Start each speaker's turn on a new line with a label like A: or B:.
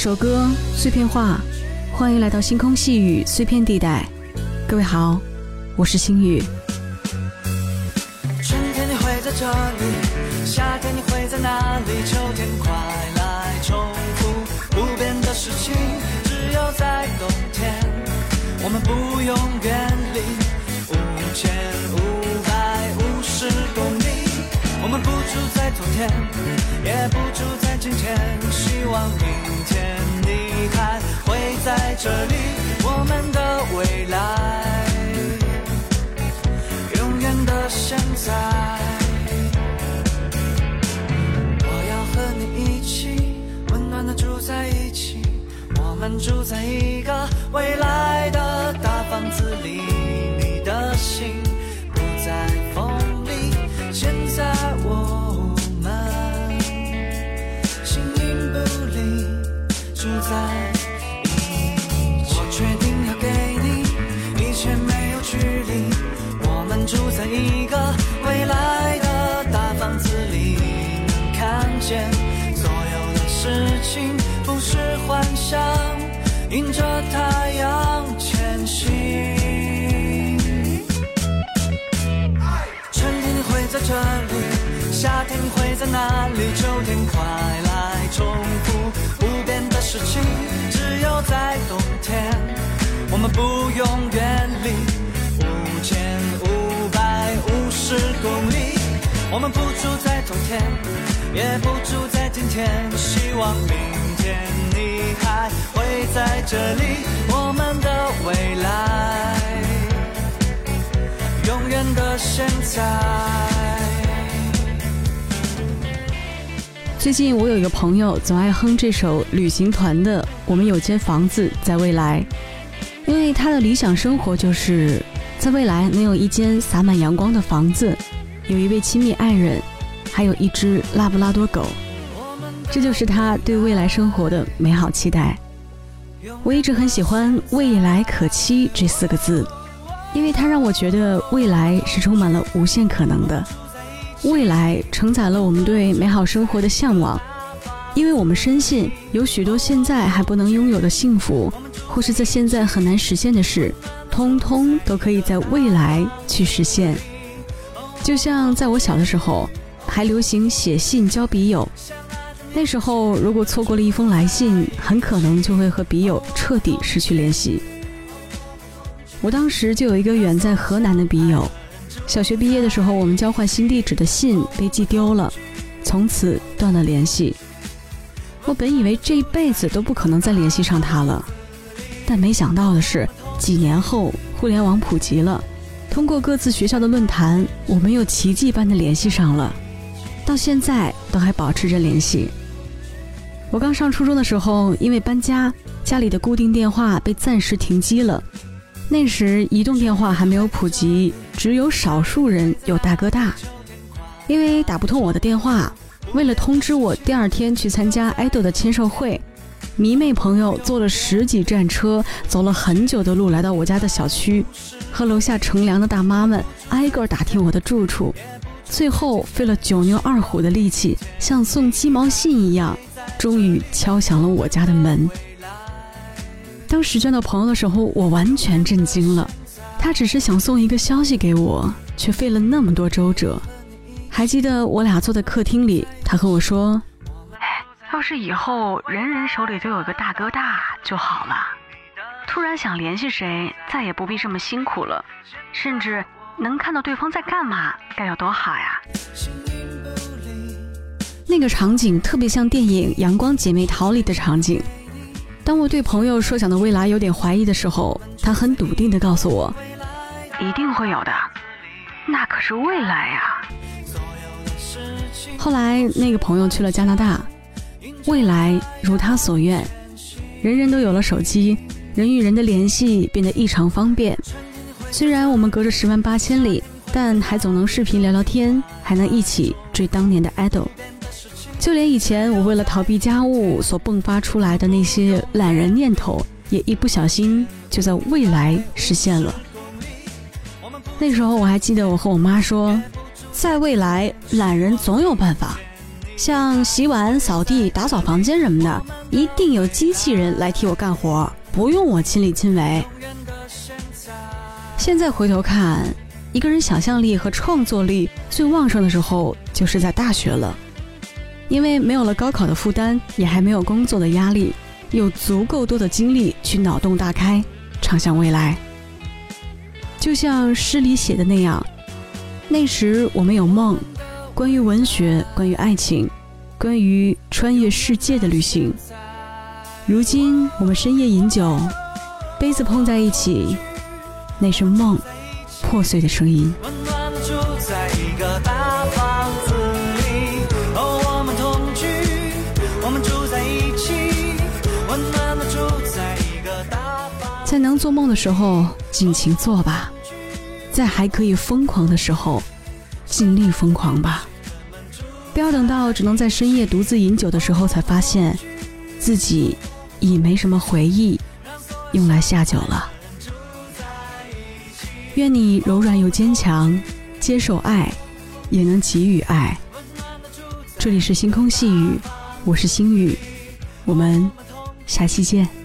A: 首歌，碎片化，欢迎来到星空细雨碎片地带。各位好，我是星雨。
B: 春天你会在这里，夏天你会在哪里？秋天快来重复不变的事情，只有在冬天，我们不用远离五千五百五十公里。我们不住在昨天，也不住在今天，希望明天你住在一个未来的大房子里，夏天会在哪里？秋天快来重复不变的事情，只有在冬天，我们不用远离五千五百五十公里。我们不住在昨天，也不住在今天，希望明天你还会在这里。我们的未来。永远的现在。
A: 最近我有一个朋友总爱哼这首旅行团的《我们有间房子在未来》，因为他的理想生活就是在未来能有一间洒满阳光的房子，有一位亲密爱人，还有一只拉布拉多狗。这就是他对未来生活的美好期待。我一直很喜欢“未来可期”这四个字，因为它让我觉得未来是充满了无限可能的。未来承载了我们对美好生活的向往，因为我们深信有许多现在还不能拥有的幸福，或是在现在很难实现的事，通通都可以在未来去实现。就像在我小的时候，还流行写信交笔友，那时候如果错过了一封来信，很可能就会和笔友彻底失去联系。我当时就有一个远在河南的笔友。小学毕业的时候，我们交换新地址的信被寄丢了，从此断了联系。我本以为这一辈子都不可能再联系上他了，但没想到的是，几年后互联网普及了，通过各自学校的论坛，我们又奇迹般的联系上了，到现在都还保持着联系。我刚上初中的时候，因为搬家，家里的固定电话被暂时停机了。那时移动电话还没有普及，只有少数人有大哥大。因为打不通我的电话，为了通知我第二天去参加爱豆的签售会，迷妹朋友坐了十几站车，走了很久的路来到我家的小区，和楼下乘凉的大妈们挨个打听我的住处，最后费了九牛二虎的力气，像送鸡毛信一样，终于敲响了我家的门。当时见到朋友的时候，我完全震惊了。他只是想送一个消息给我，却费了那么多周折。还记得我俩坐在客厅里，他和我说：“哎，要是以后人人手里都有个大哥大就好了。突然想联系谁，再也不必这么辛苦了。甚至能看到对方在干嘛，该有多好呀！”那个场景特别像电影《阳光姐妹淘》里的场景。当我对朋友设想的未来有点怀疑的时候，他很笃定地告诉我：“一定会有的，那可是未来呀。”后来那个朋友去了加拿大，未来如他所愿，人人都有了手机，人与人的联系变得异常方便。虽然我们隔着十万八千里，但还总能视频聊聊天，还能一起追当年的 idol。就连以前我为了逃避家务所迸发出来的那些懒人念头，也一不小心就在未来实现了。那时候我还记得我和我妈说，在未来懒人总有办法。像洗碗、扫地、打扫房间什么的，一定有机器人来替我干活，不用我亲力亲为。现在回头看，一个人想象力和创作力最旺盛的时候，就是在大学了，因为没有了高考的负担，也还没有工作的压力，有足够多的精力去脑洞大开，畅想未来。就像诗里写的那样，那时我们有梦。关于文学，关于爱情，关于穿越世界的旅行。如今我们深夜饮酒，杯子碰在一起，那是梦破碎的声音。在能做梦的时候，尽情做吧；在还可以疯狂的时候。尽力疯狂吧，不要等到只能在深夜独自饮酒的时候才发现，自己已没什么回忆用来下酒了。愿你柔软又坚强，接受爱，也能给予爱。这里是星空细雨，我是星雨，我们下期见。